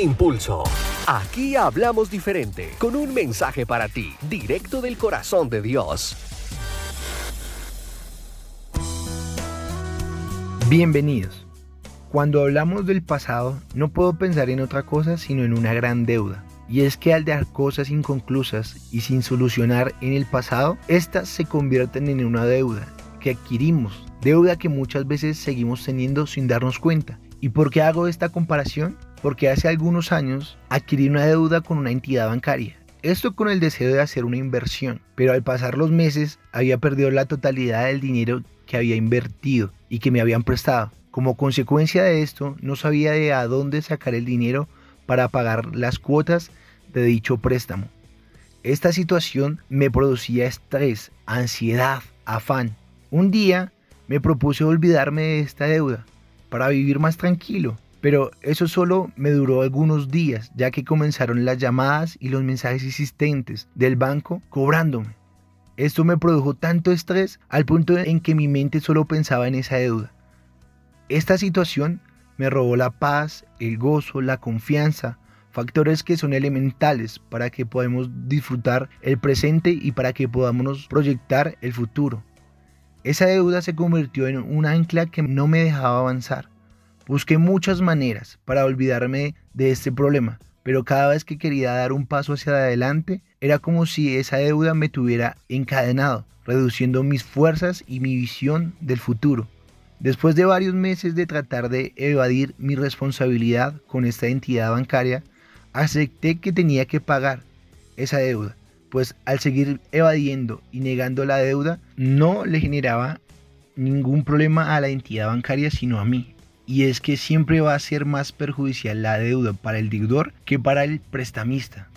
Impulso. Aquí hablamos diferente, con un mensaje para ti, directo del corazón de Dios. Bienvenidos. Cuando hablamos del pasado, no puedo pensar en otra cosa sino en una gran deuda. Y es que al dejar cosas inconclusas y sin solucionar en el pasado, estas se convierten en una deuda que adquirimos, deuda que muchas veces seguimos teniendo sin darnos cuenta. ¿Y por qué hago esta comparación? Porque hace algunos años adquirí una deuda con una entidad bancaria. Esto con el deseo de hacer una inversión, pero al pasar los meses había perdido la totalidad del dinero que había invertido y que me habían prestado. Como consecuencia de esto, no sabía de a dónde sacar el dinero para pagar las cuotas de dicho préstamo. Esta situación me producía estrés, ansiedad, afán. Un día me propuse olvidarme de esta deuda para vivir más tranquilo, pero eso solo me duró algunos días, ya que comenzaron las llamadas y los mensajes insistentes del banco cobrándome. Esto me produjo tanto estrés al punto en que mi mente solo pensaba en esa deuda. Esta situación me robó la paz, el gozo, la confianza, factores que son elementales para que podamos disfrutar el presente y para que podamos proyectar el futuro. Esa deuda se convirtió en un ancla que no me dejaba avanzar. Busqué muchas maneras para olvidarme de este problema, pero cada vez que quería dar un paso hacia adelante era como si esa deuda me tuviera encadenado, reduciendo mis fuerzas y mi visión del futuro. Después de varios meses de tratar de evadir mi responsabilidad con esta entidad bancaria, acepté que tenía que pagar esa deuda, pues al seguir evadiendo y negando la deuda no le generaba ningún problema a la entidad bancaria sino a mí. Y es que siempre va a ser más perjudicial la deuda para el deudor que para el prestamista.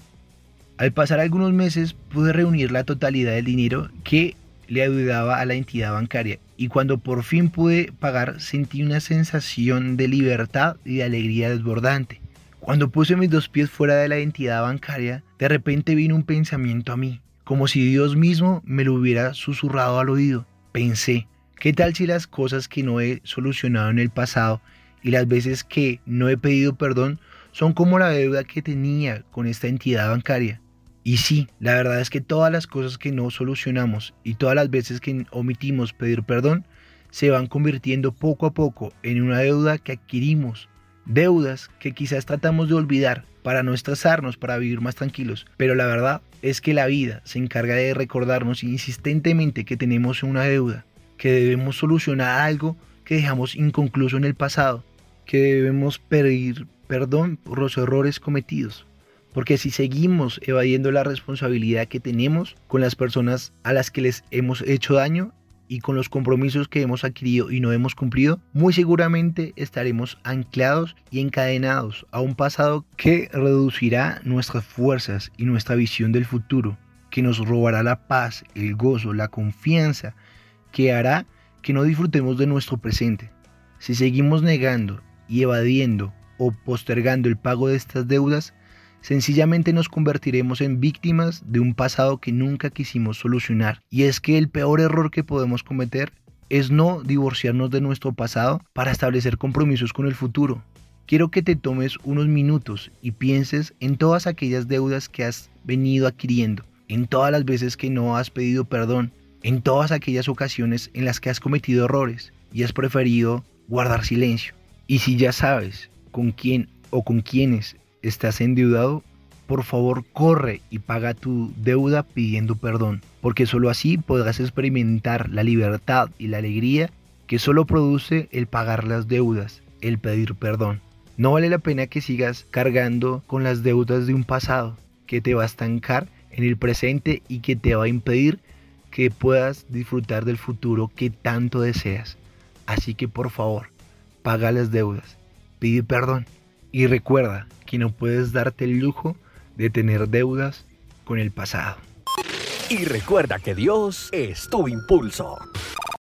Al pasar algunos meses pude reunir la totalidad del dinero que le ayudaba a la entidad bancaria y cuando por fin pude pagar sentí una sensación de libertad y de alegría desbordante. Cuando puse mis dos pies fuera de la entidad bancaria, de repente vino un pensamiento a mí, como si Dios mismo me lo hubiera susurrado al oído. Pensé, ¿qué tal si las cosas que no he solucionado en el pasado y las veces que no he pedido perdón son como la deuda que tenía con esta entidad bancaria? Y sí, la verdad es que todas las cosas que no solucionamos y todas las veces que omitimos pedir perdón se van convirtiendo poco a poco en una deuda que adquirimos. Deudas que quizás tratamos de olvidar para no estresarnos, para vivir más tranquilos. Pero la verdad es que la vida se encarga de recordarnos insistentemente que tenemos una deuda, que debemos solucionar algo que dejamos inconcluso en el pasado, que debemos pedir perdón por los errores cometidos. Porque si seguimos evadiendo la responsabilidad que tenemos con las personas a las que les hemos hecho daño y con los compromisos que hemos adquirido y no hemos cumplido, muy seguramente estaremos anclados y encadenados a un pasado que reducirá nuestras fuerzas y nuestra visión del futuro, que nos robará la paz, el gozo, la confianza, que hará que no disfrutemos de nuestro presente. Si seguimos negando y evadiendo o postergando el pago de estas deudas, sencillamente nos convertiremos en víctimas de un pasado que nunca quisimos solucionar. Y es que el peor error que podemos cometer es no divorciarnos de nuestro pasado para establecer compromisos con el futuro. Quiero que te tomes unos minutos y pienses en todas aquellas deudas que has venido adquiriendo, en todas las veces que no has pedido perdón, en todas aquellas ocasiones en las que has cometido errores y has preferido guardar silencio. Y si ya sabes con quién o con quiénes estás endeudado, por favor corre y paga tu deuda pidiendo perdón, porque solo así podrás experimentar la libertad y la alegría que solo produce el pagar las deudas, el pedir perdón. No vale la pena que sigas cargando con las deudas de un pasado que te va a estancar en el presente y que te va a impedir que puedas disfrutar del futuro que tanto deseas. Así que por favor, paga las deudas, pide perdón y recuerda que no puedes darte el lujo de tener deudas con el pasado. Y recuerda que Dios es tu impulso.